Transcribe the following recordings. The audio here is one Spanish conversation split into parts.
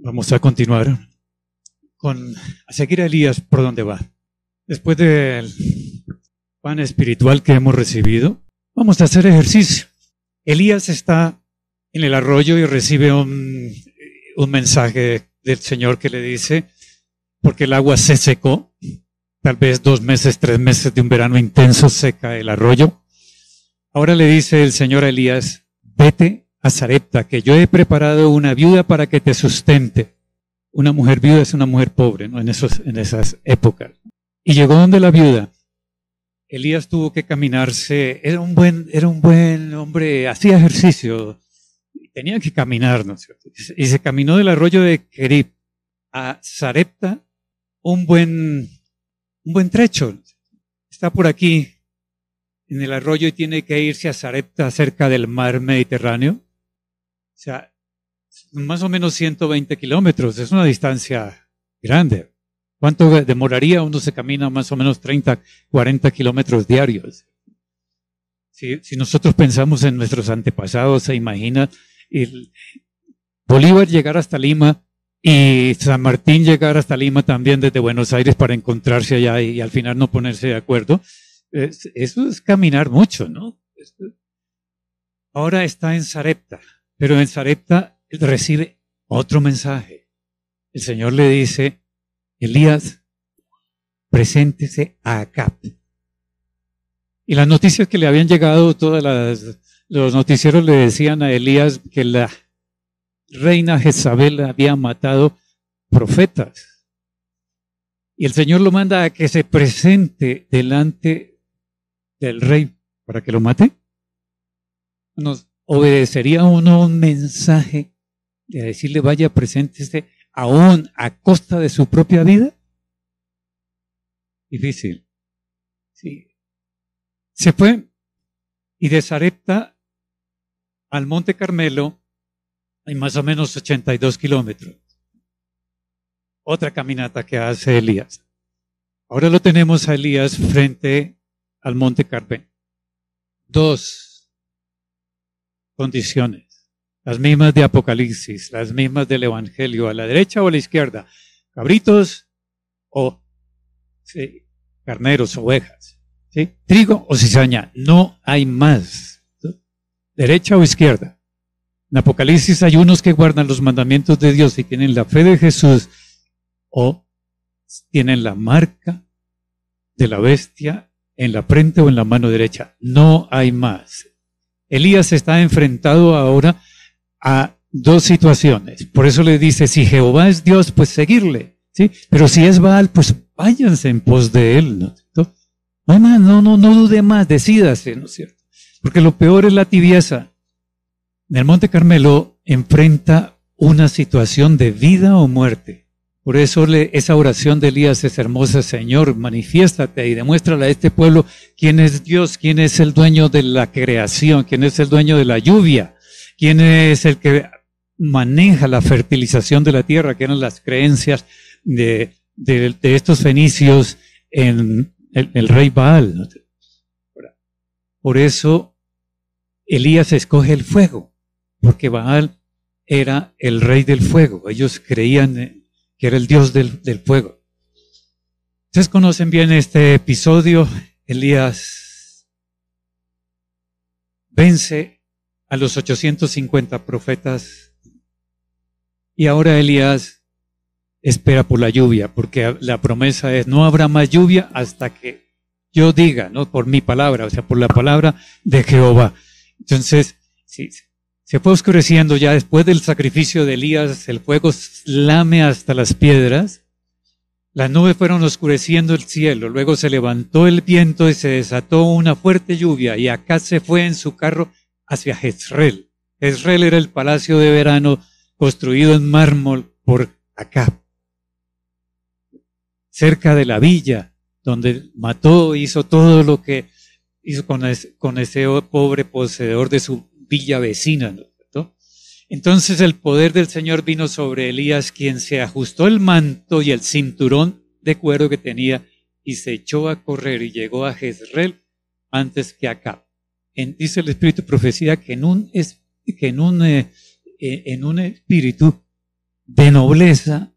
Vamos a continuar con a seguir a Elías por donde va. Después del pan espiritual que hemos recibido, vamos a hacer ejercicio. Elías está en el arroyo y recibe un, mensaje del Señor que le dice, porque el agua se secó, tal vez dos meses, tres meses de un verano intenso seca el arroyo. Ahora le dice el Señor a Elías, vete a Zarepta, que yo he preparado una viuda para que te sustente. Una mujer viuda es una mujer pobre, ¿no? En, esos, en esas épocas. Y llegó donde la viuda. Elías tuvo que caminarse, era un buen, era un buen hombre, hacía ejercicio, tenía que caminar, ¿no Y se caminó del arroyo de Kerib a Zarepta, un buen, un buen trecho. Está por aquí, en el arroyo, y tiene que irse a Zarepta, cerca del mar Mediterráneo. O sea, más o menos 120 kilómetros, es una distancia grande. ¿Cuánto demoraría? Uno se camina más o menos 30, 40 kilómetros diarios. Si, nosotros pensamos en nuestros antepasados, se imagina Bolívar llegar hasta Lima y San Martín llegar hasta Lima también desde Buenos Aires para encontrarse allá y, al final no ponerse de acuerdo. eso es caminar mucho, ¿no? Ahora está en Sarepta. Pero en Sarepta recibe otro mensaje. El Señor le dice, Elías, preséntese a Acap. Y las noticias que le habían llegado, todas las, los noticieros le decían a Elías que la reina Jezabel había matado profetas. Y el Señor lo manda a que se presente delante del rey para que lo mate. ¿Obedecería uno un mensaje de decirle vaya preséntese aún a costa de su propia vida? Difícil. Sí. Se fue y de Sarepta al Monte Carmelo hay más o menos 82 kilómetros. Otra caminata que hace Elías. Ahora lo tenemos a Elías frente al Monte Carmelo. Dos condiciones, las mismas de Apocalipsis, las mismas del Evangelio, a la derecha o a la izquierda, cabritos o carneros, ovejas, trigo o cizaña, no hay más, derecha o izquierda. En Apocalipsis hay unos que guardan los mandamientos de Dios y tienen la fe de Jesús o tienen la marca de la bestia en la frente o en la mano derecha. No hay más. Elías está enfrentado ahora a dos situaciones. Por eso le dice, si Jehová es Dios, pues seguirle. ¿sí? Pero si es Baal, pues váyanse en pos de él. ¿no? No, no, no, no dude más, decídase, ¿no es cierto? Porque lo peor es la tibieza. En el Monte Carmelo enfrenta una situación de vida o muerte. Por eso esa oración de Elías es hermosa, Señor, manifiéstate y demuéstrale a este pueblo quién es Dios, quién es el dueño de la creación, quién es el dueño de la lluvia, quién es el que maneja la fertilización de la tierra, que eran las creencias de, estos fenicios en el, el rey Baal. Por eso Elías escoge el fuego, porque Baal era el rey del fuego. Ellos creían que era el Dios del, fuego. Ustedes conocen bien este episodio. Elías vence a los 850 profetas y ahora Elías espera por la lluvia, porque la promesa es no habrá más lluvia hasta que yo diga, no por mi palabra, o sea, por la palabra de Jehová. Entonces, sí, se fue oscureciendo ya después del sacrificio de Elías, el fuego lame hasta las piedras, las nubes fueron oscureciendo el cielo, luego se levantó el viento y se desató una fuerte lluvia y acá se fue en su carro hacia Jezreel. Jezreel era el palacio de verano construido en mármol por acá, cerca de la villa, donde mató, hizo todo lo que hizo con con ese pobre poseedor de su villa vecina. ¿no? Entonces el poder del Señor vino sobre Elías, quien se ajustó el manto y el cinturón de cuero que tenía y se echó a correr y llegó a Jezreel antes que acá. En, dice el Espíritu profecía que en un, que en un, eh, eh, en un espíritu de nobleza,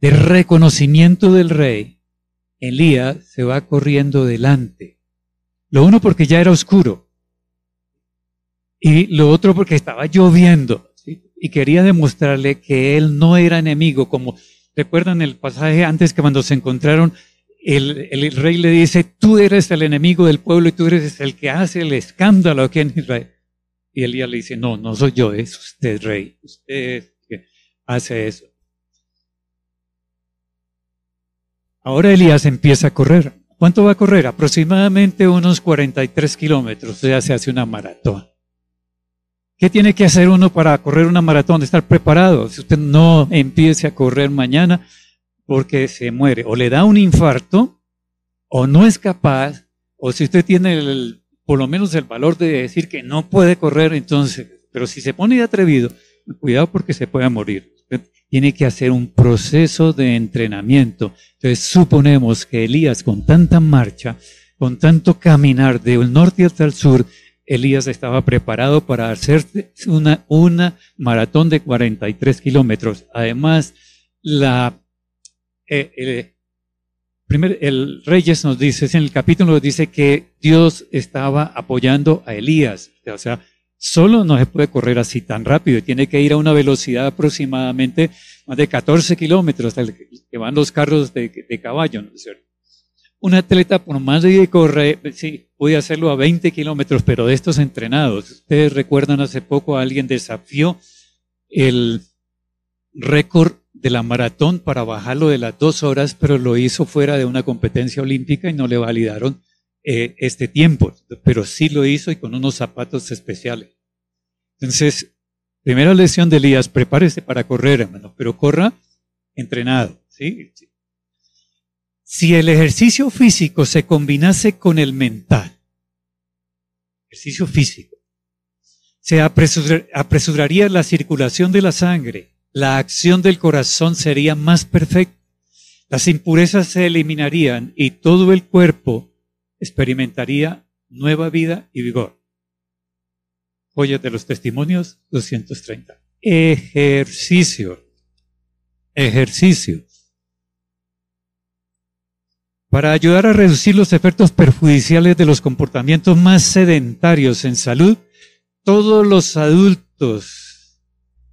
de reconocimiento del rey, Elías se va corriendo delante. Lo uno porque ya era oscuro y lo otro porque estaba lloviendo y quería demostrarle que él no era enemigo, como recuerdan el pasaje antes que cuando se encontraron, el, el, rey le dice, tú eres el enemigo del pueblo y tú eres el que hace el escándalo aquí en Israel. Y Elías le dice, no, no soy yo, es usted rey, usted que hace eso. Ahora Elías empieza a correr. ¿Cuánto va a correr? Aproximadamente unos 43 kilómetros, o sea, se hace una maratón. ¿Qué tiene que hacer uno para correr una maratón? Estar preparado. Si usted no empiece a correr mañana, porque se muere, o le da un infarto, o no es capaz, o si usted tiene el, por lo menos el valor de decir que no puede correr, entonces, pero si se pone atrevido, cuidado porque se puede morir. Tiene que hacer un proceso de entrenamiento. Entonces suponemos que Elías con tanta marcha, con tanto caminar del norte hasta el sur, Elías estaba preparado para hacer una, una maratón de 43 kilómetros. Además, la, eh, el, Reyes nos dice, en el capítulo dice que Dios estaba apoyando a Elías. O sea, solo no se puede correr así tan rápido. Tiene que ir a una velocidad aproximadamente más de 14 kilómetros, que van los carros de, de caballo, ¿no es? Un atleta, por más de que corre, sí, puede hacerlo a 20 kilómetros, pero de estos entrenados. Ustedes recuerdan hace poco a alguien desafió el récord de la maratón para bajarlo de las dos horas, pero lo hizo fuera de una competencia olímpica y no le validaron eh, este tiempo, pero sí lo hizo y con unos zapatos especiales. Entonces, primera lección de Elías, prepárese para correr, hermano, pero corra entrenado, ¿sí? Si el ejercicio físico se combinase con el mental, ejercicio físico, se apresuraría la circulación de la sangre, la acción del corazón sería más perfecta, las impurezas se eliminarían y todo el cuerpo experimentaría nueva vida y vigor. Joyas de los Testimonios 230. Ejercicio. Ejercicio. Para ayudar a reducir los efectos perjudiciales de los comportamientos más sedentarios en salud, todos los adultos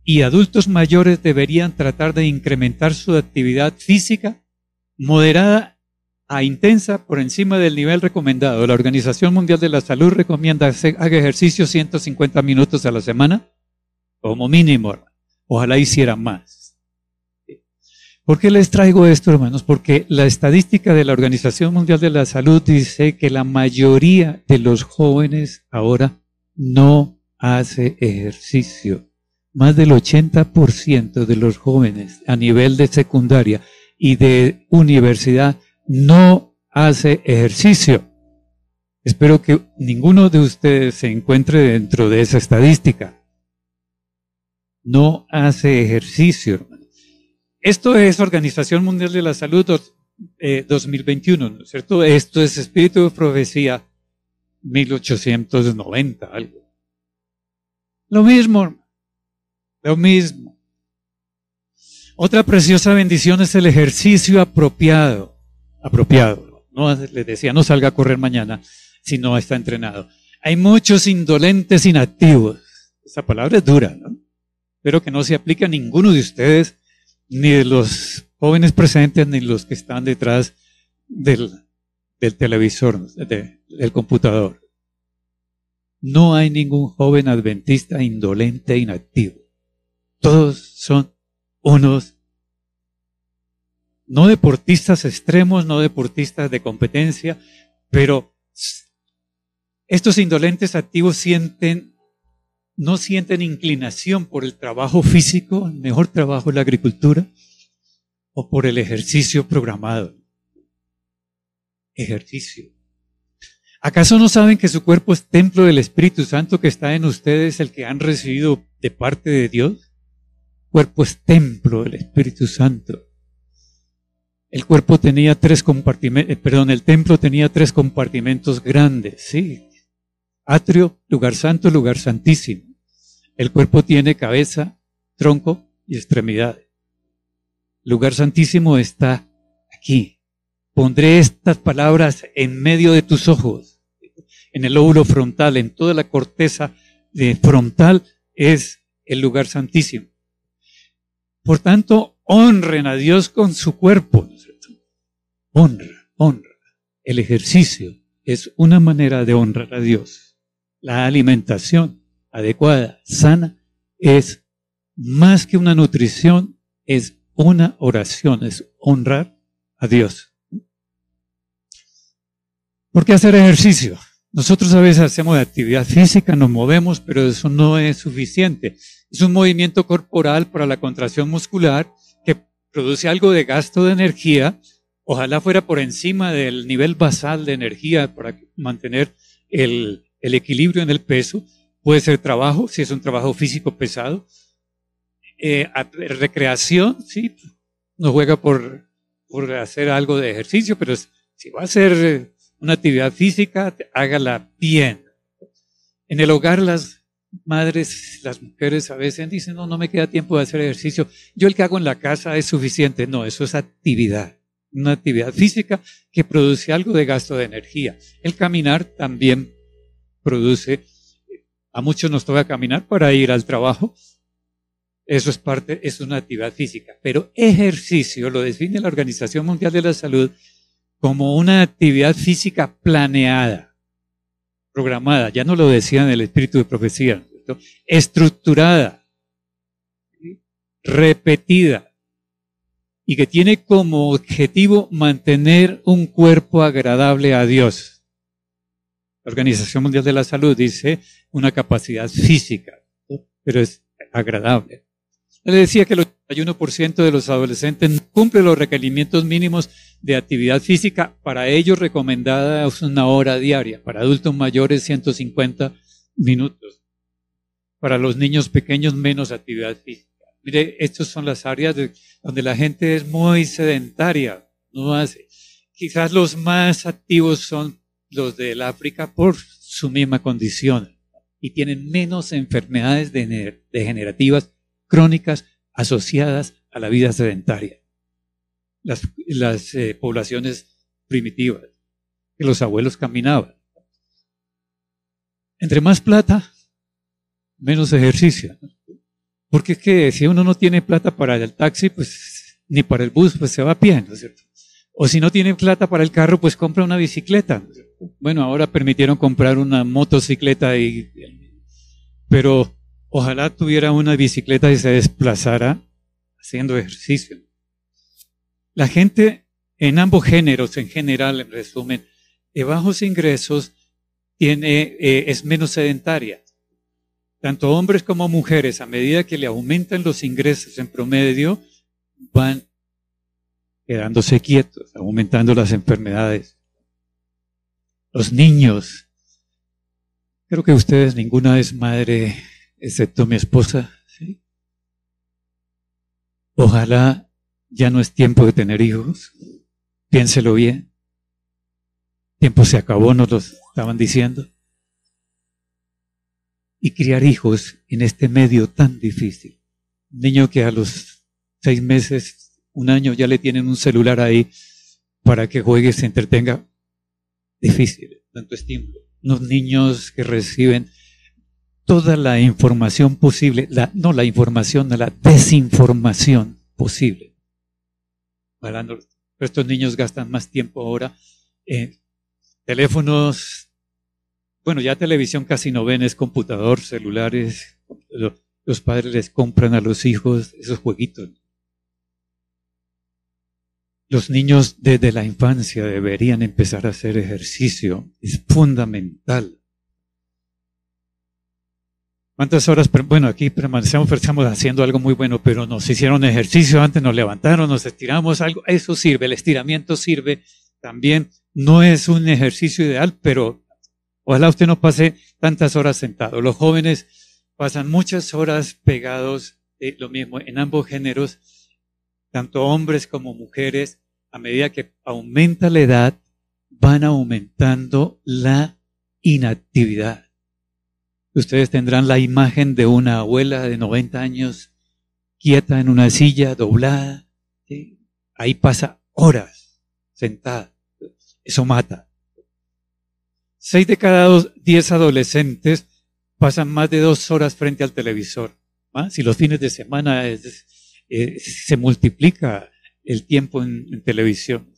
y adultos mayores deberían tratar de incrementar su actividad física moderada a intensa por encima del nivel recomendado. La Organización Mundial de la Salud recomienda hacer, ejercicio 150 minutos a la semana como mínimo. Ojalá hiciera más. ¿Por qué les traigo esto, hermanos? Porque la estadística de la Organización Mundial de la Salud dice que la mayoría de los jóvenes ahora no hace ejercicio. Más del 80% de los jóvenes a nivel de secundaria y de universidad no hace ejercicio. Espero que ninguno de ustedes se encuentre dentro de esa estadística. No hace ejercicio, hermanos. Esto es Organización Mundial de la Salud 2021, eh, ¿no es cierto? Esto es Espíritu de Profecía 1890, algo. Lo mismo, lo mismo. Otra preciosa bendición es el ejercicio apropiado, apropiado. No les decía, no salga a correr mañana si no está entrenado. Hay muchos indolentes inactivos. Esa palabra es dura, ¿no? Espero que no se aplique a ninguno de ustedes ni de los jóvenes presentes, ni los que están detrás del, televisor, del computador. No hay ningún joven adventista indolente inactivo. Todos son unos, no deportistas extremos, no deportistas de competencia, pero estos indolentes activos sienten no sienten inclinación por el trabajo físico, el mejor trabajo en la agricultura, o por el ejercicio programado. Ejercicio. ¿Acaso no saben que su cuerpo es templo del Espíritu Santo que está en ustedes, el que han recibido de parte de Dios? cuerpo es templo del Espíritu Santo. El cuerpo tenía tres compartimentos, eh, perdón, el templo tenía tres compartimentos grandes, sí, atrio, lugar santo, lugar santísimo. El cuerpo tiene cabeza, tronco y extremidades. lugar santísimo está aquí. Pondré estas palabras en medio de tus ojos, en el lóbulo frontal, en toda la corteza frontal es el lugar santísimo. Por tanto, honren a Dios con su cuerpo. Honra, honra. El ejercicio es una manera de honrar a Dios. La alimentación adecuada, sana, es más que una nutrición, es una oración, es honrar a Dios. ¿Por qué hacer ejercicio? Nosotros a veces hacemos actividad física, nos movemos, pero eso no es suficiente. Es un movimiento corporal para la contracción muscular que produce algo de gasto de energía. Ojalá fuera por encima del nivel basal de energía para mantener el, equilibrio en el peso. Puede ser trabajo, si es un trabajo físico pesado. Eh, recreación, sí, no juega por, por hacer algo de ejercicio, pero si va a ser una actividad física, hágala bien. En el hogar las madres, las mujeres a veces dicen, no, no me queda tiempo de hacer ejercicio. Yo el que hago en la casa es suficiente. No, eso es actividad. Una actividad física que produce algo de gasto de energía. El caminar también produce, a muchos nos toca caminar para ir al trabajo. Eso es parte, es una actividad física. Pero ejercicio lo define la Organización Mundial de la Salud como una actividad física planeada, programada, ya no lo decía en el espíritu de profecía, estructurada, repetida, y que tiene como objetivo mantener un cuerpo agradable a Dios. La Organización Mundial de la Salud dice una capacidad física, pero es agradable. Le decía que el 81% de los adolescentes no cumple los requerimientos mínimos de actividad física. Para ellos recomendada es una hora diaria. Para adultos mayores 150 minutos. Para los niños pequeños menos actividad física. Mire, estas son las áreas donde la gente es muy sedentaria. No hace. Quizás los más activos son los del África por su misma condición y tienen menos enfermedades degenerativas crónicas asociadas a la vida sedentaria. Las, eh, poblaciones primitivas, que los abuelos caminaban. Entre más plata, menos ejercicio. Porque es que si uno no tiene plata para el taxi, pues ni para el bus, pues se va a pie, ¿no es cierto? O si no tiene plata para el carro, pues compra una bicicleta. Bueno, ahora permitieron comprar una motocicleta y, pero Ojalá tuviera una bicicleta y se desplazara haciendo ejercicio. La gente en ambos géneros, en general, en resumen, de bajos ingresos, tiene, eh, es menos sedentaria. Tanto hombres como mujeres, a medida que le aumentan los ingresos en promedio, van quedándose quietos, aumentando las enfermedades. Los niños, creo que ustedes, ninguna es madre excepto mi esposa. Ojalá ya no es tiempo de tener hijos. Piénselo bien. Tiempo se acabó, nos lo estaban diciendo. Y criar hijos en este medio tan difícil. Un niño que a los seis meses, un año, ya le tienen un celular ahí para que juegue y se entretenga. Difícil, tanto estímulo. Unos niños que reciben toda la información posible, la, no la información, la desinformación posible. estos niños gastan más tiempo ahora en teléfonos, bueno, ya televisión casi no ven, es computador, celulares, los padres les compran a los hijos esos jueguitos. Los niños desde la infancia deberían empezar a hacer ejercicio, es fundamental. ¿Cuántas horas? Bueno, aquí permanecemos, estamos haciendo algo muy bueno, pero nos hicieron ejercicio antes, nos levantaron, nos estiramos, algo. Eso sirve, el estiramiento sirve también. No es un ejercicio ideal, pero ojalá usted no pase tantas horas sentado. Los jóvenes pasan muchas horas pegados, eh, lo mismo, en ambos géneros, tanto hombres como mujeres, a medida que aumenta la edad, van aumentando la inactividad. Ustedes tendrán la imagen de una abuela de 90 años quieta en una silla, doblada, Ahí pasa horas sentada. Eso mata. Seis de cada diez adolescentes pasan más de dos horas frente al televisor. Si los fines de semana eh, se multiplica el tiempo en, televisión.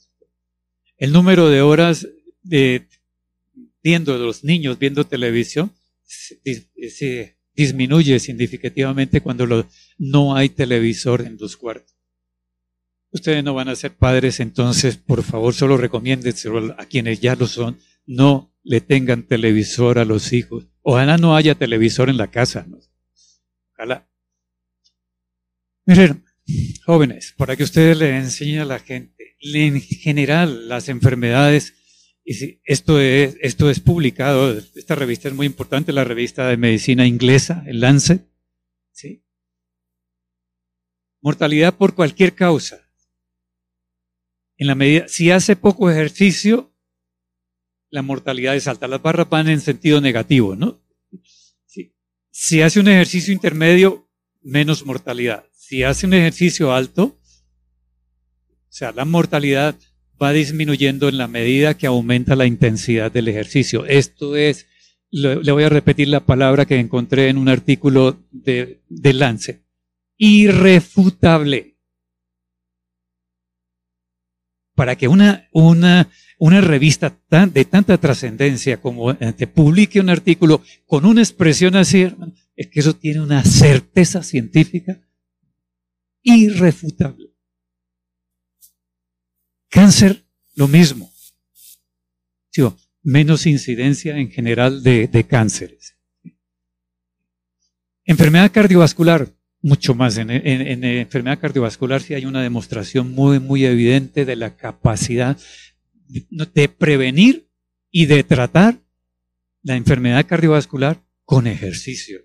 El número de horas de, viendo los niños viendo televisión se, disminuye significativamente cuando no hay televisor en los cuartos. Ustedes no van a ser padres, entonces por favor solo recomiéndenselo a quienes ya lo son. No le tengan televisor a los hijos. Ojalá no haya televisor en la casa. Ojalá. Miren, jóvenes, para que ustedes le enseñen a la gente, en general las enfermedades, y esto es, esto es publicado, esta revista es muy importante, la revista de medicina inglesa, el Lancet, ¿sí? Mortalidad por cualquier causa. En la medida, si hace poco ejercicio, la mortalidad es alta. Las barras van en sentido negativo, ¿no? Si hace un ejercicio intermedio, menos mortalidad. Si hace un ejercicio alto, o sea, la mortalidad va disminuyendo en la medida que aumenta la intensidad del ejercicio. Esto es, le voy a repetir la palabra que encontré en un artículo de, de Lance, irrefutable. Para que una, una, una revista de tanta trascendencia como eh, te publique un artículo con una expresión así, es que eso tiene una certeza científica irrefutable. Cáncer, lo mismo. menos incidencia en general de, cánceres. Enfermedad cardiovascular, mucho más. En, en, enfermedad cardiovascular sí hay una demostración muy, muy evidente de la capacidad de prevenir y de tratar la enfermedad cardiovascular con ejercicio.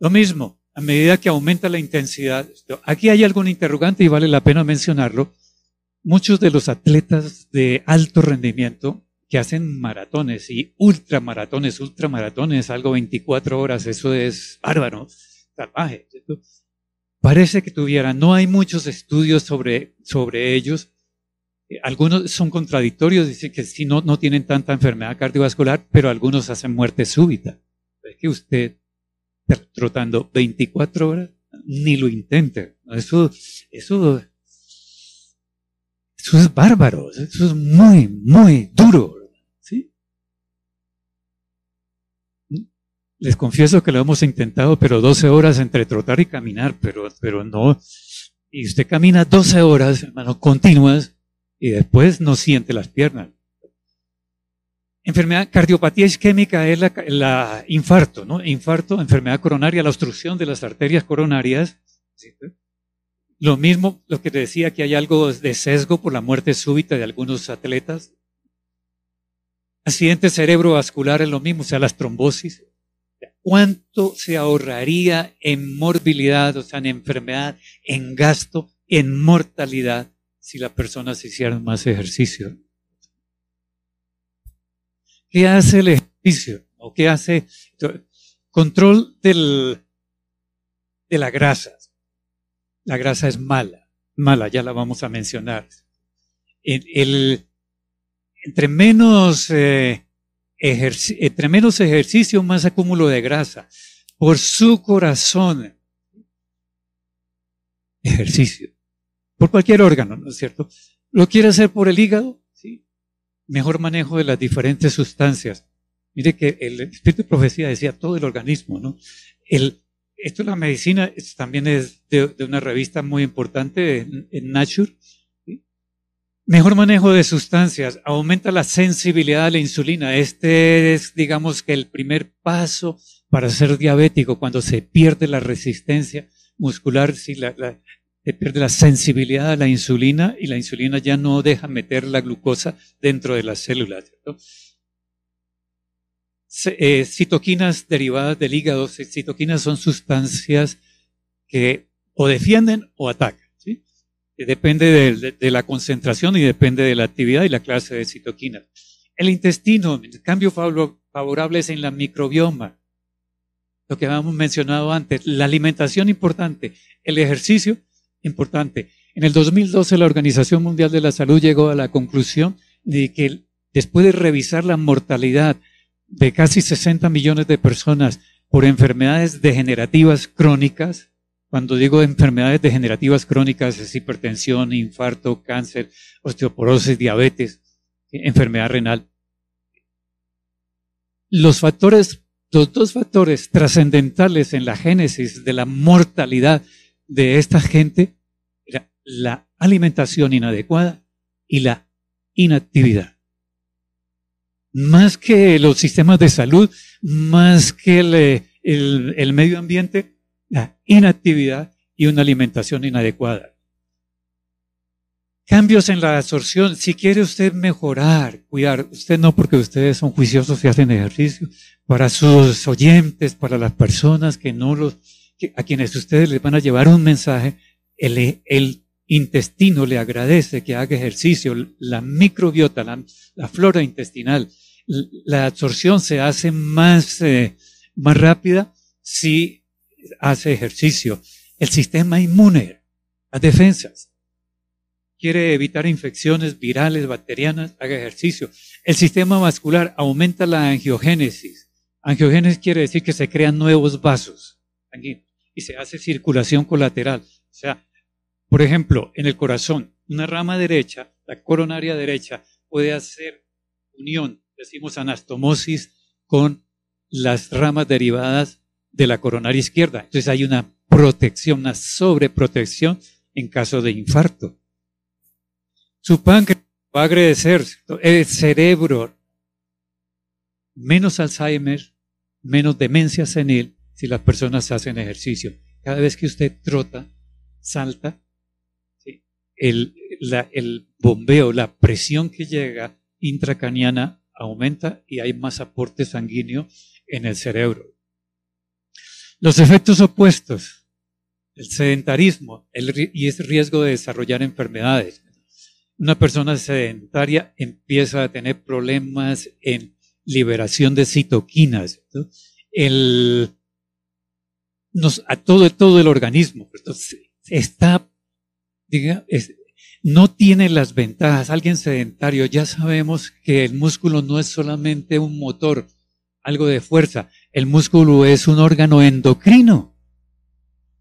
Lo mismo, a medida que aumenta la intensidad, aquí hay algún interrogante y vale la pena mencionarlo. Muchos de los atletas de alto rendimiento que hacen maratones y ultramaratones, ultramaratones, algo 24 horas, eso es bárbaro, salvaje. Parece que tuvieran, no hay muchos estudios sobre, sobre ellos. Eh, algunos son contradictorios, dicen que sí, no, no tienen tanta enfermedad cardiovascular, pero algunos hacen muerte súbita. Es que usted trotando 24 horas, ni lo intente. Eso, eso, eso es bárbaro, eso es muy, muy duro. ¿sí? Les confieso que lo hemos intentado, pero 12 horas entre trotar y caminar, pero, pero no. Y usted camina 12 horas, hermano, continuas, y después no siente las piernas. Enfermedad, cardiopatía isquémica es la, infarto, ¿no? Infarto, enfermedad coronaria, la obstrucción de las arterias coronarias. Lo mismo, lo que te decía, que hay algo de sesgo por la muerte súbita de algunos atletas. Accidente cerebrovascular es lo mismo, o sea, las trombosis. ¿Cuánto se ahorraría en morbilidad, o sea, en enfermedad, en gasto, en mortalidad, si las personas hicieran más ejercicio? ¿Qué hace el ejercicio? ¿O qué hace? Control del, de la grasa. La grasa es mala, mala, ya la vamos a mencionar. El, entre, menos, eh, entre menos ejercicio, más acúmulo de grasa. Por su corazón, ejercicio. Por cualquier órgano, ¿no es cierto? ¿Lo quiere hacer por el hígado? Mejor manejo de las diferentes sustancias. Mire que el espíritu de profecía decía todo el organismo, ¿no? El, esto la medicina también es de, una revista muy importante en, Nature. Mejor manejo de sustancias, aumenta la sensibilidad a la insulina. Este es, digamos, que el primer paso para ser diabético, cuando se pierde la resistencia muscular, la, se pierde la sensibilidad a la insulina y la insulina ya no deja meter la glucosa dentro de las células. Eh, citoquinas derivadas del hígado, citoquinas son sustancias que o defienden o atacan. Depende de, la concentración y depende de la actividad y la clase de citoquinas. El intestino, el cambio favorable es en la microbioma. lo que habíamos mencionado antes, la alimentación importante, el ejercicio importante. En el 2012 la Organización Mundial de la Salud llegó a la conclusión de que después de revisar la mortalidad de casi 60 millones de personas por enfermedades degenerativas crónicas, cuando digo enfermedades degenerativas crónicas es hipertensión, infarto, cáncer, osteoporosis, diabetes, enfermedad renal. Los factores, los dos factores trascendentales en la génesis de la mortalidad de esta gente era la alimentación inadecuada y la inactividad. Más que los sistemas de salud, más que el, el medio ambiente, la inactividad y una alimentación inadecuada. Cambios en la absorción. Si quiere usted mejorar, cuidar, usted no porque ustedes son juiciosos y hacen ejercicio, para sus oyentes, para las personas que no los, a quienes ustedes les van a llevar un mensaje, el, intestino le agradece que haga ejercicio, la microbiota, la, flora intestinal, la absorción se hace más, eh, más rápida si hace ejercicio. El sistema inmune, las defensas. Quiere evitar infecciones virales, bacterianas, haga ejercicio. El sistema vascular aumenta la angiogénesis. Angiogénesis quiere decir que se crean nuevos vasos y se hace circulación colateral. O sea, por ejemplo, en el corazón, una rama derecha, la coronaria derecha, puede hacer unión, decimos anastomosis, con las ramas derivadas de la coronaria izquierda. Entonces hay una protección, una sobreprotección en caso de infarto. Su páncreas va a agradecer, el cerebro, menos Alzheimer, menos demencia senil si las personas hacen ejercicio. Cada vez que usted trota, salta, el, el bombeo, la presión que llega intracaniana aumenta y hay más aporte sanguíneo en el cerebro. Los efectos opuestos, el sedentarismo y es riesgo de desarrollar enfermedades. Una persona sedentaria empieza a tener problemas en liberación de citoquinas. El, nos, a todo, todo el organismo. está, diga, no tiene las ventajas. Alguien sedentario, ya sabemos que el músculo no es solamente un motor, algo de fuerza. El músculo es un órgano endocrino.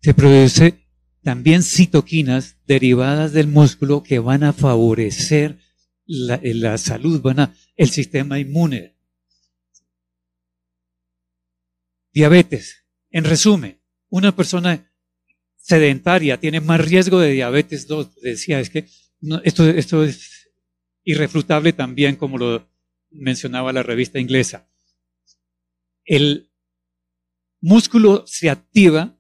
Se produce también citoquinas derivadas del músculo que van a favorecer la, la salud, van a, el sistema inmune. Diabetes. En resumen, una persona sedentaria tiene más riesgo de diabetes 2. Decía, es que esto, esto es irrefutable también, como lo mencionaba la revista inglesa el músculo se activa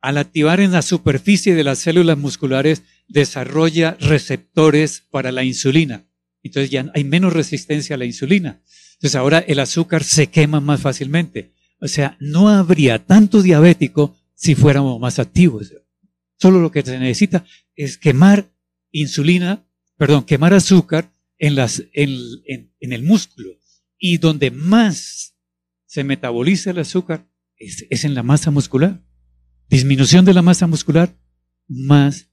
al activar en la superficie de las células musculares, desarrolla receptores para la insulina. Entonces ya hay menos resistencia a la insulina. Entonces ahora el azúcar se quema más fácilmente. O sea, no habría tanto diabético si fuéramos más activos. Solo lo que se necesita es quemar insulina, perdón, quemar azúcar en, las, en, en el músculo. Y donde más se metaboliza el azúcar es, en la masa muscular. Disminución de la masa muscular, más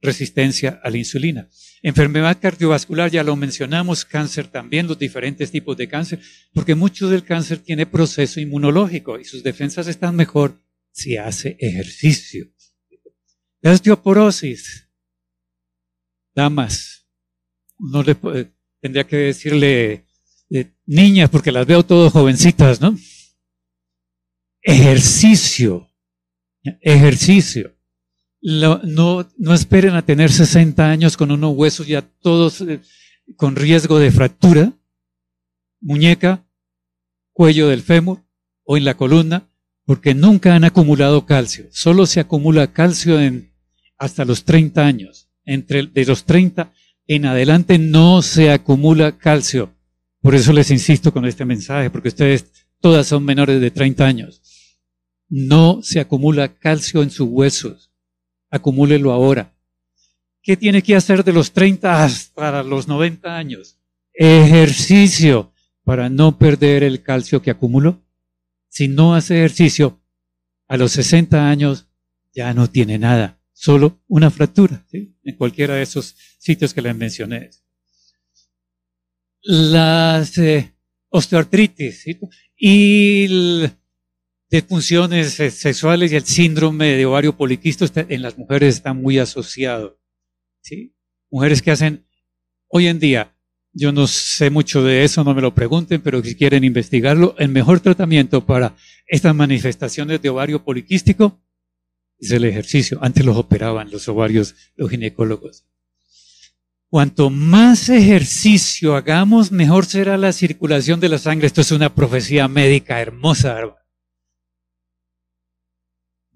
resistencia a la insulina. Enfermedad cardiovascular, ya lo mencionamos, cáncer también, los diferentes tipos de cáncer, porque mucho del cáncer tiene proceso inmunológico y sus defensas están mejor si hace ejercicio. La osteoporosis, damas, no le tendría que decirle niñas, porque las veo todas jovencitas, ¿no? Ejercicio, ejercicio. No, no esperen a tener 60 años con unos huesos ya todos eh, con riesgo de fractura, muñeca, cuello del fémur o en la columna, porque nunca han acumulado calcio. Solo se acumula calcio en, hasta los 30 años. Entre de los 30 en adelante no se acumula calcio. Por eso les insisto con este mensaje, porque ustedes todas son menores de 30 años. No se acumula calcio en sus huesos. Acumúlelo ahora. ¿Qué tiene que hacer de los 30 para los 90 años? Ejercicio para no perder el calcio que acumuló. si no hace ejercicio, a los 60 años ya no tiene nada, solo una fractura, en cualquiera de esos sitios que les mencioné. Las eh, osteoartritis y de funciones sexuales y el síndrome de ovario poliquisto en las mujeres está muy asociado. Mujeres que hacen, hoy en día, yo no sé mucho de eso, no me lo pregunten, pero si quieren investigarlo, el mejor tratamiento para estas manifestaciones de ovario poliquístico es el ejercicio. Antes los operaban los ovarios, los ginecólogos. Cuanto más ejercicio hagamos, mejor será la circulación de la sangre. Esto es una profecía médica hermosa,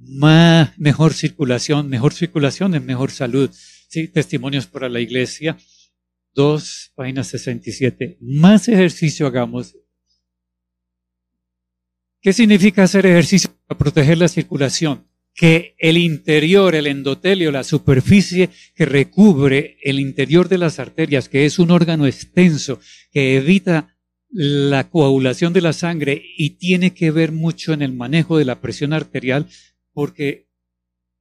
Más, mejor circulación, mejor circulación es mejor salud. Sí, testimonios para la iglesia. Dos, página 67. Más ejercicio hagamos. ¿Qué significa hacer ejercicio para proteger la circulación? que el interior, el endotelio, la superficie que recubre el interior de las arterias, que es un órgano extenso que evita la coagulación de la sangre y tiene que ver mucho en el manejo de la presión arterial porque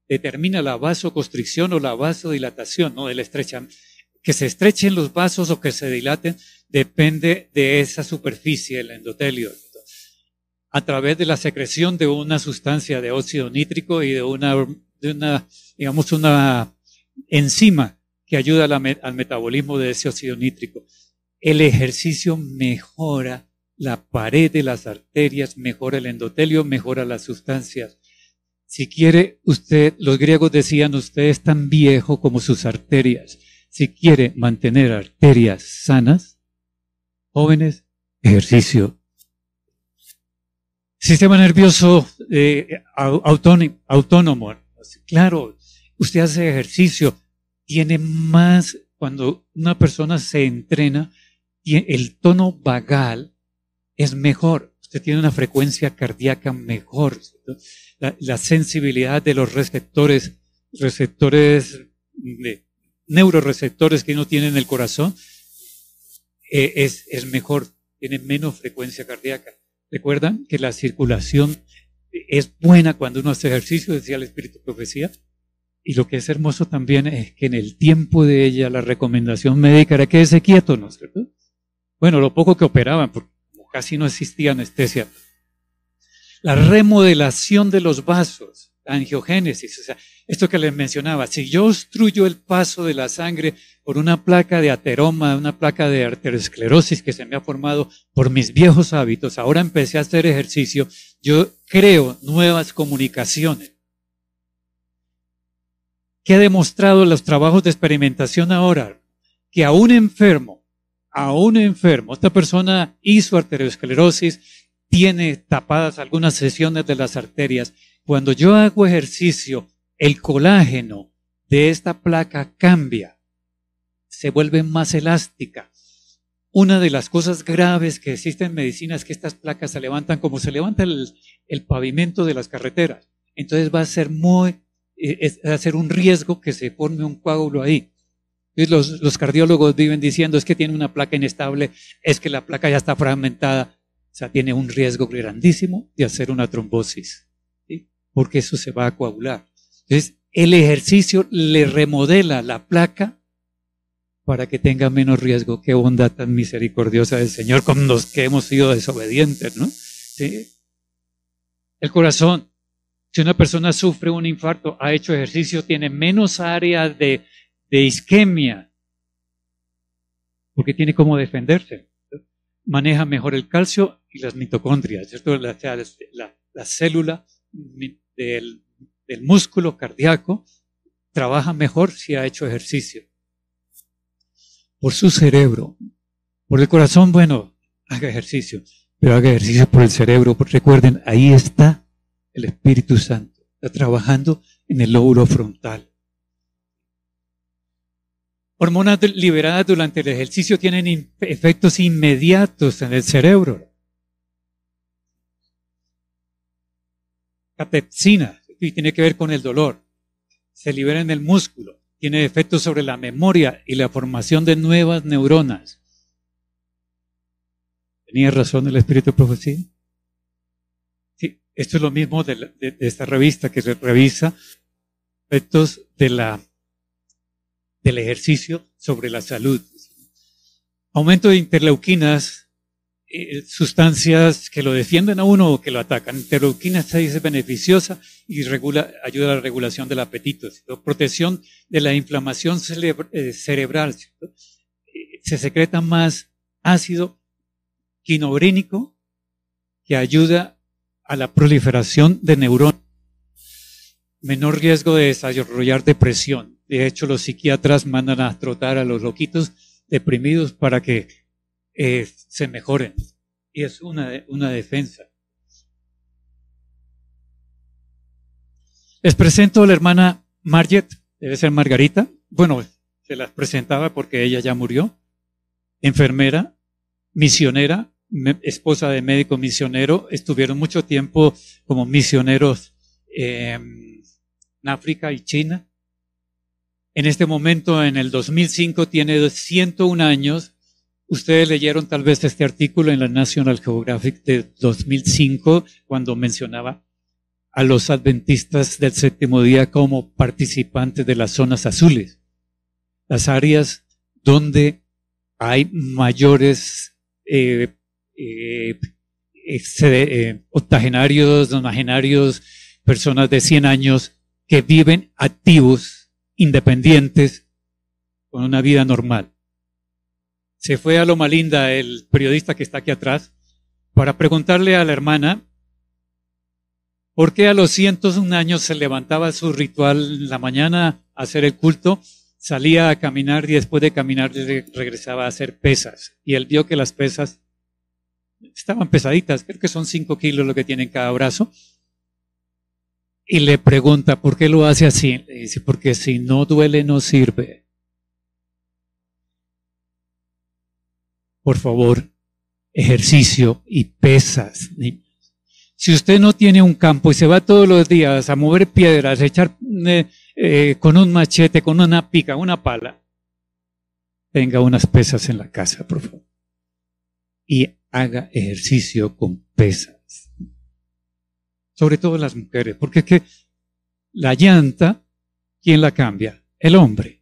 determina la vasoconstricción o la vasodilatación, ¿no? El estrechamiento. Que se estrechen los vasos o que se dilaten depende de esa superficie, el endotelio a través de la secreción de una sustancia de óxido nítrico y de una, de una digamos, una enzima que ayuda al metabolismo de ese óxido nítrico. El ejercicio mejora la pared de las arterias, mejora el endotelio, mejora las sustancias. Si quiere usted, los griegos decían, usted es tan viejo como sus arterias. Si quiere mantener arterias sanas, jóvenes, ejercicio Sistema nervioso eh, autónomo, Claro, usted hace ejercicio, tiene más, cuando una persona se entrena, el tono vagal es mejor. Usted tiene una frecuencia cardíaca mejor. La, sensibilidad de los receptores, receptores, neuroreceptores que uno tiene en el corazón, eh, es, es mejor, tiene menos frecuencia cardíaca. Recuerdan que la circulación es buena cuando uno hace ejercicio, decía el Espíritu Profecía. Y lo que es hermoso también es que en el tiempo de ella la recomendación médica era que ese quieto, ¿no es cierto? Bueno, lo poco que operaban, porque casi no existía anestesia. La remodelación de los vasos angiogénesis, o sea, esto que les mencionaba, si yo obstruyo el paso de la sangre por una placa de ateroma, una placa de arteriosclerosis que se me ha formado por mis viejos hábitos, ahora empecé a hacer ejercicio, yo creo nuevas comunicaciones. ¿Qué ha demostrado los trabajos de experimentación ahora? Que a un enfermo, a un enfermo, esta persona hizo arteriosclerosis, tiene tapadas algunas sesiones de las arterias, cuando yo hago ejercicio, el colágeno de esta placa cambia, se vuelve más elástica. Una de las cosas graves que existen en medicina es que estas placas se levantan como se levanta el, pavimento de las carreteras. Entonces va a ser muy, eh, va a ser un riesgo que se forme un coágulo ahí. Los, los cardiólogos viven diciendo es que tiene una placa inestable, es que la placa ya está fragmentada, o sea, tiene un riesgo grandísimo de hacer una trombosis porque eso se va a coagular. Entonces, el ejercicio le remodela la placa para que tenga menos riesgo. Qué bondad tan misericordiosa del Señor con los que hemos sido desobedientes, ¿no? ¿Sí? El corazón. Si una persona sufre un infarto, ha hecho ejercicio, tiene menos área de, isquemia, porque tiene cómo defenderse. Maneja mejor el calcio y las mitocondrias, ¿cierto? La, la, la célula del, músculo cardíaco trabaja mejor si ha hecho ejercicio. Por su cerebro. Por el corazón, bueno, haga ejercicio, pero haga ejercicio por el cerebro. Porque recuerden, ahí está el Espíritu Santo. Está trabajando en el lóbulo frontal. Hormonas liberadas durante el ejercicio tienen efectos inmediatos en el cerebro. Catepsina, y tiene que ver con el dolor. Se libera en el músculo, tiene efectos sobre la memoria y la formación de nuevas neuronas. ¿Tenía razón el espíritu profecía? Esto es lo mismo de, esta revista que se revisa la, del ejercicio sobre la salud. Aumento de interleuquinas, eh, sustancias que lo defienden a uno o que lo atacan. Interleuquina 6 es beneficiosa y regula, ayuda a la regulación del apetito. Protección de la inflamación eh, cerebral. Eh, se secreta más ácido quinobrínico que ayuda a la proliferación de neuronas. Menor riesgo de desarrollar depresión. De hecho, los psiquiatras mandan a trotar a los loquitos deprimidos para que eh, se mejoren. Y es una, una defensa. Les presento a la hermana Marget, debe ser Margarita. Bueno, se las presentaba porque ella ya murió. Enfermera, misionera, esposa de médico misionero. Estuvieron mucho tiempo como misioneros en África y China. En este momento, en el 2005, tiene 101 años Ustedes leyeron tal vez este artículo en la National Geographic de 2005 cuando mencionaba a los adventistas del séptimo día como participantes de las zonas azules, las áreas donde hay mayores eh, eh, eh, octogenarios, personas de 100 años que viven activos, independientes, con una vida normal se fue a Loma Linda el periodista que está aquí atrás para preguntarle a la hermana por qué a los 101 años se levantaba su ritual en la mañana a hacer el culto, salía a caminar y después de caminar regresaba a hacer pesas. Y él vio que las pesas estaban pesaditas, creo que son 5 kilos lo que tiene cada brazo. Y le pregunta, ¿por qué lo hace así? Le dice, porque si no duele no sirve. Por favor, ejercicio y pesas. Si usted no tiene un campo y se va todos los días a mover piedras, a echar eh, eh, con un machete, con una pica, una pala, tenga unas pesas en la casa, por favor. Y haga ejercicio con pesas. Sobre todo las mujeres, porque es que la llanta, ¿quién la cambia? El hombre.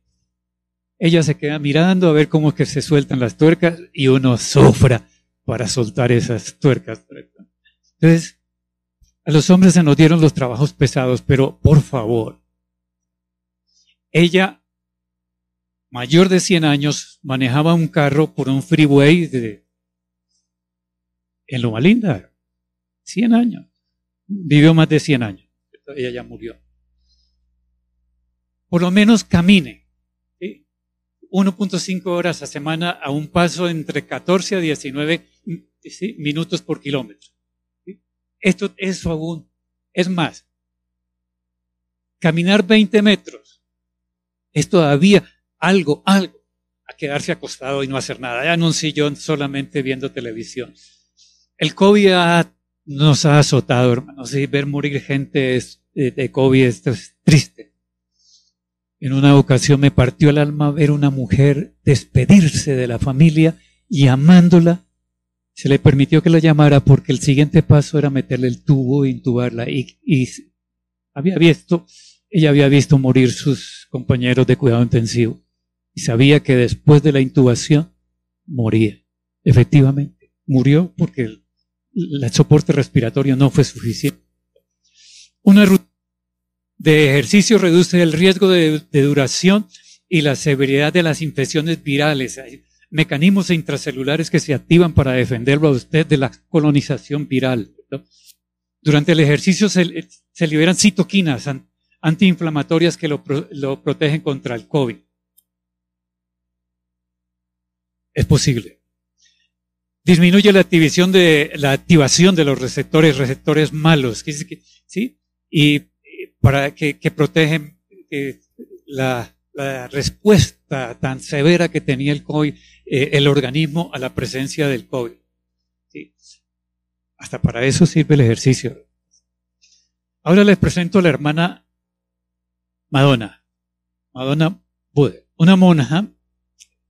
Ella se queda mirando a ver cómo que se sueltan las tuercas y uno sufra para soltar esas tuercas. Entonces, a los hombres se nos dieron los trabajos pesados, pero por favor, ella, mayor de 100 años, manejaba un carro por un freeway de, en Loma Linda. 100 años. Vivió más de 100 años. Ella ya murió. Por lo menos camine 1.5 horas a semana a un paso entre 14 a 19 minutos por kilómetro. Esto, eso aún. Es más, caminar 20 metros es todavía algo, algo, a quedarse acostado y no hacer nada, en un sillón solamente viendo televisión. El COVID nos ha azotado, hermanos, ver morir gente de COVID es triste. En una ocasión me partió el alma ver una mujer despedirse de la familia y amándola, se le permitió que la llamara porque el siguiente paso era meterle el tubo e intubarla. Y, había visto, ella había visto morir sus compañeros de cuidado intensivo y sabía que después de la intubación moría. Efectivamente, murió porque el, soporte respiratorio no fue suficiente. Una de ejercicio reduce el riesgo de, duración y la severidad de las infecciones virales. Hay mecanismos intracelulares que se activan para defenderlo a usted de la colonización viral. Durante el ejercicio se, liberan citoquinas antiinflamatorias que lo, protegen contra el COVID. Es posible. Disminuye la activación de, la activación de los receptores, receptores malos. ¿sí? Y para que, protegen la, respuesta tan severa que tenía el COVID, eh, el organismo a la presencia del COVID. Hasta para eso sirve el ejercicio. Ahora les presento a la hermana Madonna, Madonna Bude, una monja,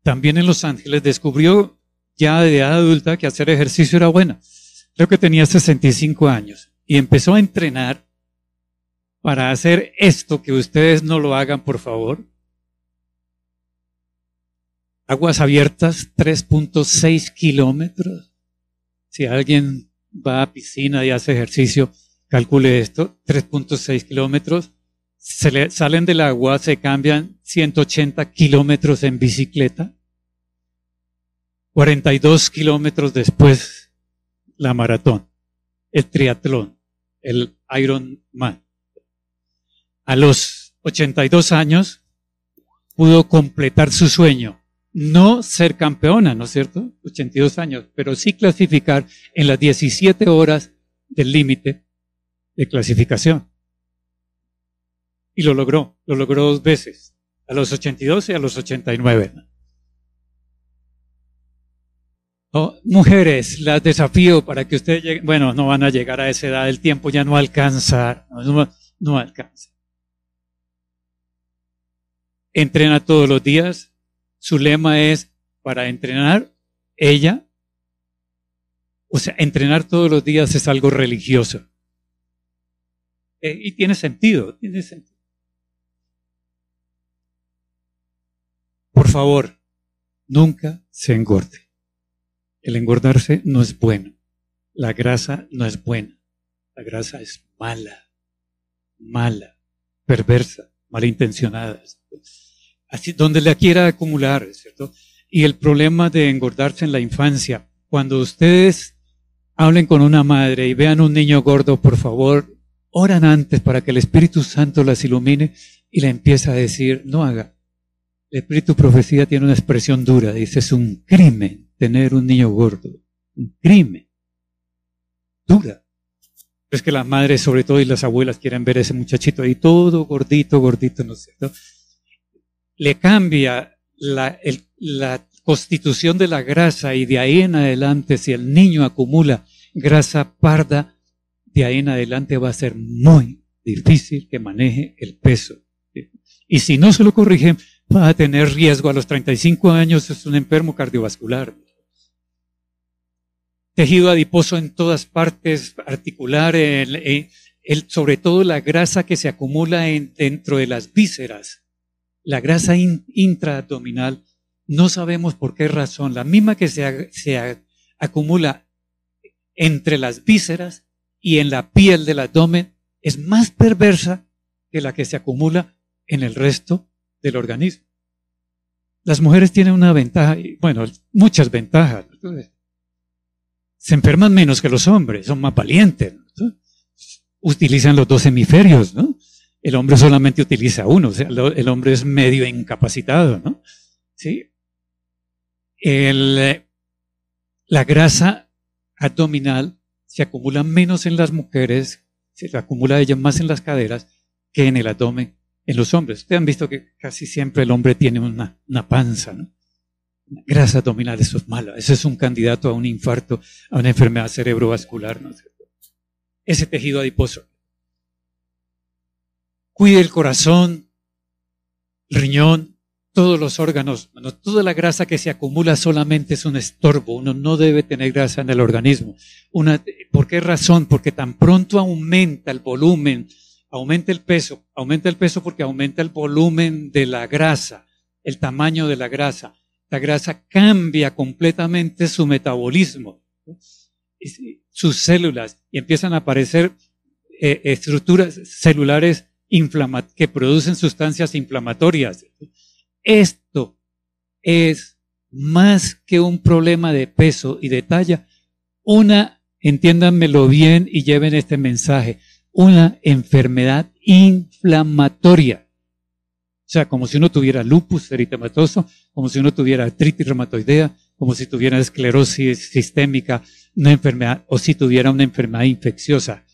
también en Los Ángeles, descubrió ya de edad adulta que hacer ejercicio era bueno. Creo que tenía 65 años y empezó a entrenar para hacer esto, que ustedes no lo hagan, por favor. Aguas abiertas, 3.6 kilómetros. Si alguien va a piscina y hace ejercicio, calcule esto, 3.6 kilómetros. Se le, salen del agua, se cambian 180 kilómetros en bicicleta. 42 kilómetros después, la maratón, el triatlón, el Ironman. A los 82 años pudo completar su sueño. No ser campeona, ¿no es cierto? 82 años, pero sí clasificar en las 17 horas del límite de clasificación. Y lo logró, lo logró dos veces, a los 82 y a los 89. mujeres, las desafío para que ustedes lleguen, bueno, no van a llegar a esa edad, el tiempo ya no alcanza, no, no alcanza entrena todos los días. Su lema es para entrenar ella. O sea, entrenar todos los días es algo religioso. Eh, y tiene sentido, tiene sentido. Por favor, nunca se engorde. El engordarse no es bueno. La grasa no es buena. La grasa es mala, mala, perversa, malintencionada así, donde la quiera acumular, ¿cierto? Y el problema de engordarse en la infancia, cuando ustedes hablen con una madre y vean un niño gordo, por favor, oran antes para que el Espíritu Santo las ilumine y le empieza a decir, no haga. El Espíritu Profecía tiene una expresión dura, dice, es un crimen tener un niño gordo, un crimen. Dura. Es que las madres, sobre todo, y las abuelas quieren ver a ese muchachito ahí todo gordito, gordito, ¿no es cierto? Le cambia la, constitución de la grasa y de ahí en adelante, si el niño acumula grasa parda, de ahí en adelante va a ser muy difícil que maneje el peso. Y si no se lo corrigen, va a tener riesgo a los 35 años, es un enfermo cardiovascular. Tejido adiposo en todas partes, articular, sobre todo la grasa que se acumula dentro de las vísceras la grasa intraabdominal, no sabemos por qué razón, la misma que se, se acumula entre las vísceras y en la piel del abdomen, es más perversa que la que se acumula en el resto del organismo. Las mujeres tienen una ventaja, bueno, muchas ventajas. Se enferman menos que los hombres, son más valientes. Utilizan los dos hemisferios, ¿no? El hombre solamente utiliza uno, o sea, el hombre es medio incapacitado, ¿no? ¿Sí? La grasa abdominal se acumula menos en las mujeres, se acumula ella más en las caderas que en el abdomen en los hombres. Ustedes han visto que casi siempre el hombre tiene una, panza, ¿no? grasa abdominal, eso es malo. Ese es un candidato a un infarto, a una enfermedad cerebrovascular, ¿no? Ese tejido adiposo cuide el corazón, riñón, todos los órganos, toda la grasa que se acumula solamente es un estorbo. Uno no debe tener grasa en el organismo. Una, ¿Por qué razón? Porque tan pronto aumenta el volumen, aumenta el peso, aumenta el peso porque aumenta el volumen de la grasa, el tamaño de la grasa. La grasa cambia completamente su metabolismo, sus células, y empiezan a aparecer eh, estructuras celulares que producen sustancias inflamatorias. Esto es más que un problema de peso y de talla, una, entiéndanmelo bien y lleven este mensaje, una enfermedad inflamatoria. O sea, como si uno tuviera lupus eritematoso, como si uno tuviera artritis reumatoidea, como si tuviera esclerosis sistémica, una enfermedad, o si tuviera una enfermedad infecciosa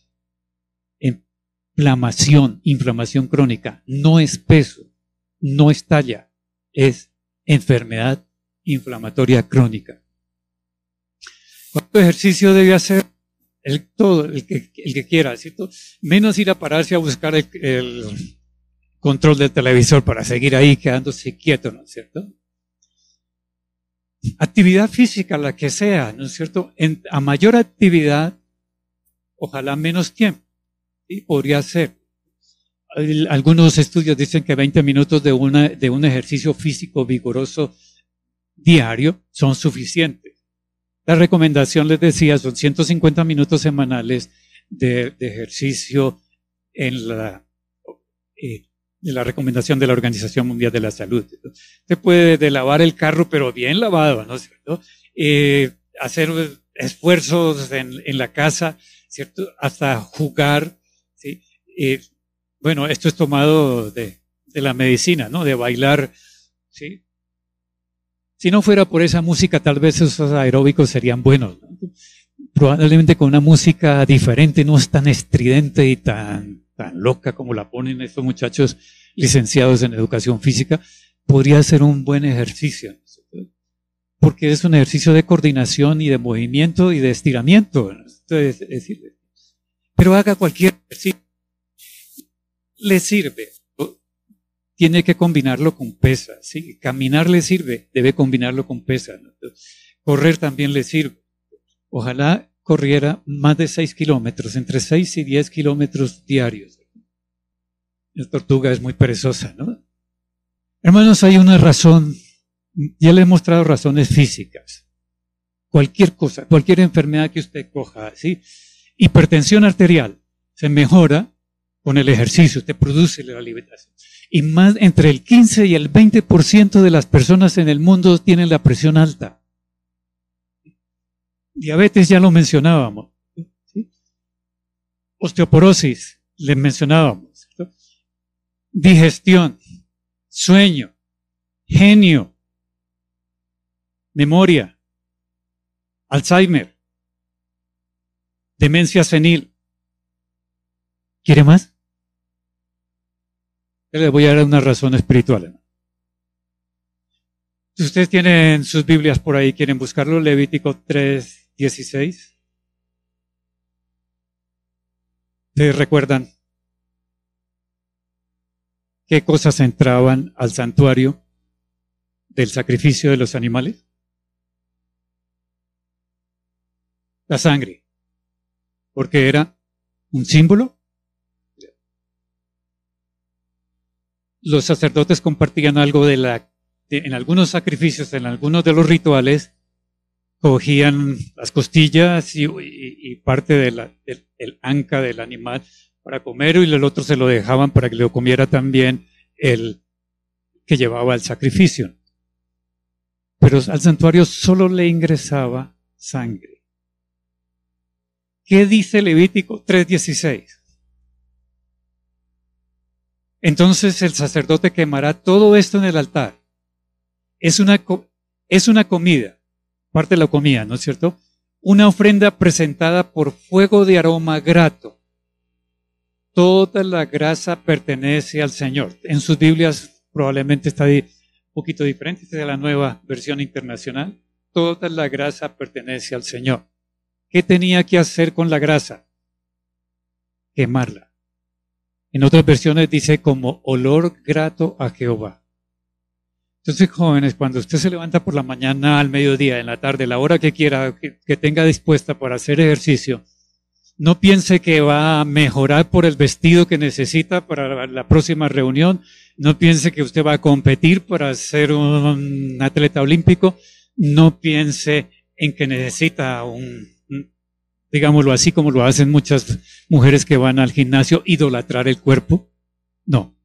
inflamación, inflamación crónica, no es peso, no es talla, es enfermedad inflamatoria crónica. ¿Cuánto ejercicio debe hacer? El, todo, el que, el que quiera, ¿cierto? Menos ir a pararse a buscar el, control del televisor para seguir ahí quedándose quieto, ¿no es cierto? Actividad física, la que sea, ¿no es cierto? A mayor actividad, ojalá menos tiempo. ¿Sí? Podría ser. Algunos estudios dicen que 20 minutos de, una, de un ejercicio físico vigoroso diario son suficientes. La recomendación, les decía, son 150 minutos semanales de, ejercicio en la, eh, la recomendación de la Organización Mundial de la Salud. Se puede de lavar el carro, pero bien lavado, ¿no es cierto? Eh, hacer esfuerzos en, en, la casa, ¿cierto? Hasta jugar. Eh, bueno, esto es tomado de, de, la medicina, ¿no? De bailar, ¿sí? Si no fuera por esa música, tal vez esos aeróbicos serían buenos. Probablemente con una música diferente, no es tan estridente y tan, tan loca como la ponen estos muchachos licenciados en educación física, podría ser un buen ejercicio porque es un ejercicio de coordinación y de movimiento y de estiramiento. pero haga cualquier ejercicio. Le sirve. Tiene que combinarlo con pesas. ¿sí? Caminar le sirve, debe combinarlo con pesas. Correr también le sirve. Ojalá corriera más de 6 kilómetros, entre 6 y 10 kilómetros diarios. La tortuga es muy perezosa, ¿no? Hermanos, hay una razón ya le he mostrado razones físicas. Cualquier cosa, cualquier enfermedad que usted coja, ¿sí? Hipertensión arterial se mejora con el ejercicio, usted produce la alimentación. Y más entre el 15 y el 20% de las personas en el mundo tienen la presión alta. Diabetes ya lo mencionábamos. Osteoporosis, le mencionábamos. Digestión, sueño, genio, memoria, Alzheimer, demencia senil. ¿Quiere más? Le voy a dar una razón espiritual. Si ustedes tienen sus Biblias por ahí, quieren buscarlo, Levítico 3, 16. ¿Ustedes recuerdan qué cosas entraban al santuario del sacrificio de los animales? la sangre, porque era un símbolo. Los sacerdotes compartían algo de la, en algunos sacrificios, en algunos de los rituales, cogían las costillas y, parte del, anca del animal para comer y el otro se lo dejaban para que lo comiera también el que llevaba el sacrificio. Pero al santuario solo le ingresaba sangre. ¿Qué dice Levítico 3:16? Entonces el sacerdote quemará todo esto en el altar. Es una, es una comida, parte de la comida, ¿no es cierto? Una ofrenda presentada por fuego de aroma grato. Toda la grasa pertenece al Señor. En sus Biblias probablemente está un poquito diferente, esta es la nueva versión internacional. Toda la grasa pertenece al Señor. ¿Qué tenía que hacer con la grasa? Quemarla. En otras versiones dice como olor grato a Jehová. Entonces, jóvenes, cuando usted se levanta por la mañana, al mediodía, en la tarde, la hora que quiera, que, que tenga dispuesta para hacer ejercicio, no piense que va a mejorar por el vestido que necesita para la próxima reunión. No piense que usted va a competir para ser un atleta olímpico. No piense en que necesita un digámoslo así como lo hacen muchas mujeres que van al gimnasio, idolatrar el cuerpo. No.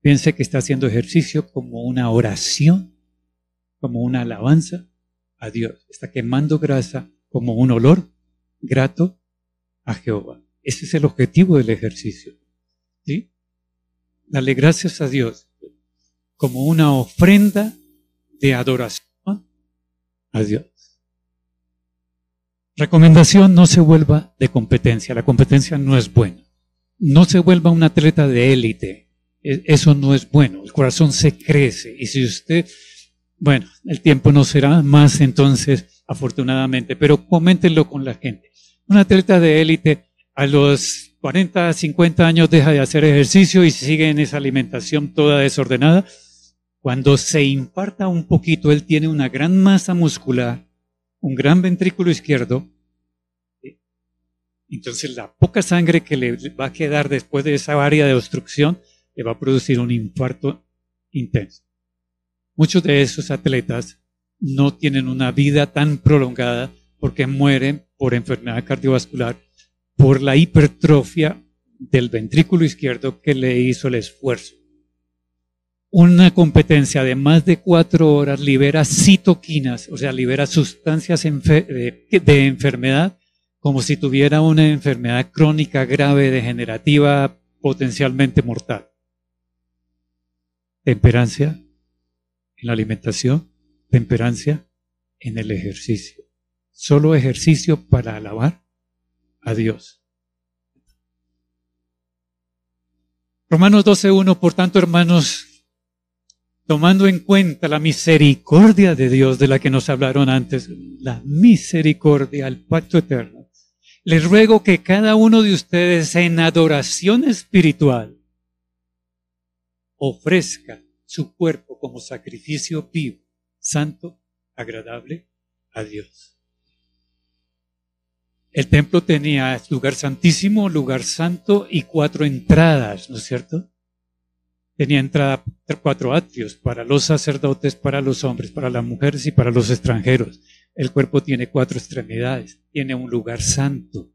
Piense que está haciendo ejercicio como una oración, como una alabanza a Dios. Está quemando grasa como un olor grato a Jehová. Ese es el objetivo del ejercicio. ¿Sí? Darle gracias a Dios como una ofrenda de adoración a Dios. Recomendación, no se vuelva de competencia. La competencia no es buena. No se vuelva un atleta de élite. E, eso no es bueno. El corazón se crece. Y si usted, bueno, el tiempo no será más entonces, afortunadamente, pero coméntenlo con la gente. Un atleta de élite a los 40, 50 años deja de hacer ejercicio y sigue en esa alimentación toda desordenada. Cuando se imparta un poquito, él tiene una gran masa muscular un gran ventrículo izquierdo Entonces la poca sangre que le va a quedar después de esa área de obstrucción le va a producir un infarto intenso. Muchos de esos atletas no tienen una vida tan prolongada porque mueren por enfermedad cardiovascular, por la hipertrofia del ventrículo izquierdo que le hizo el esfuerzo. Una competencia de más de cuatro horas libera citoquinas, o sea, libera sustancias de, de enfermedad como si tuviera una enfermedad crónica grave, degenerativa, potencialmente mortal. Temperancia en la alimentación, temperancia en el ejercicio. Solo ejercicio para alabar a Dios. Romanos 12.1, por tanto, hermanos, tomando en cuenta la misericordia de Dios de la que nos hablaron antes, la misericordia, el pacto eterno, les ruego que cada uno de ustedes en adoración espiritual ofrezca su cuerpo como sacrificio vivo, santo, agradable a Dios. El templo tenía lugar santísimo, lugar santo y cuatro entradas, ¿no es cierto? Tenía entrada cuatro atrios para los sacerdotes, para los hombres, para las mujeres y para los extranjeros. El cuerpo tiene cuatro extremidades, tiene un lugar santo.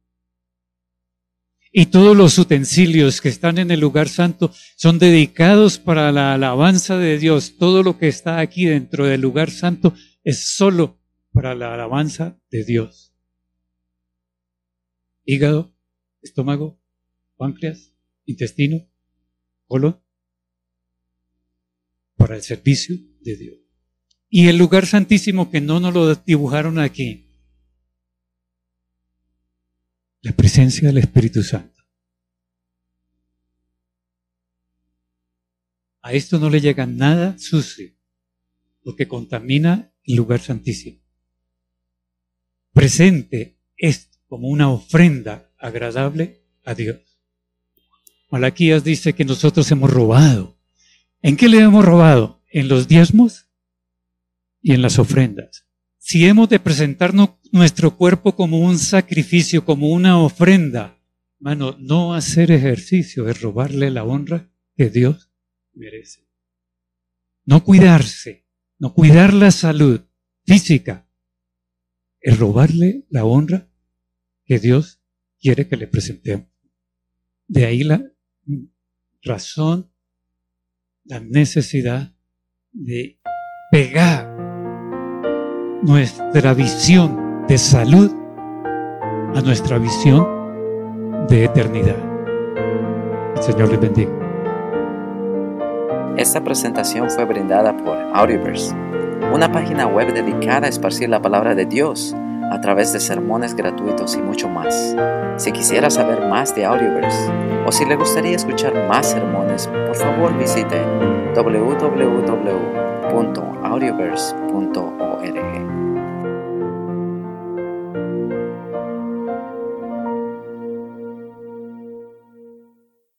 Y todos los utensilios que están en el lugar santo son dedicados para la alabanza de Dios. Todo lo que está aquí dentro del lugar santo es solo para la alabanza de Dios. Hígado, estómago, páncreas, intestino, colon, para el servicio de Dios. Y el lugar santísimo que no nos lo dibujaron aquí, la presencia del Espíritu Santo. A esto no le llega nada sucio, porque contamina el lugar santísimo. Presente es como una ofrenda agradable a Dios. Malaquías dice que nosotros hemos robado. ¿En qué le hemos robado? En los diezmos y en las ofrendas. Si hemos de presentarnos nuestro cuerpo como un sacrificio, como una ofrenda, hermano, no hacer ejercicio es robarle la honra que Dios merece. No cuidarse, no cuidar la salud física, es robarle la honra que Dios quiere que le presentemos. De ahí la razón, la necesidad de pegar nuestra visión de salud a nuestra visión de eternidad. El Señor les bendiga. Esta presentación fue brindada por Audioverse, una página web dedicada a esparcir la palabra de Dios a través de sermones gratuitos y mucho más. Si quisiera saber más de Audioverse o si le gustaría escuchar más sermones, por favor visite www.audioverse.org.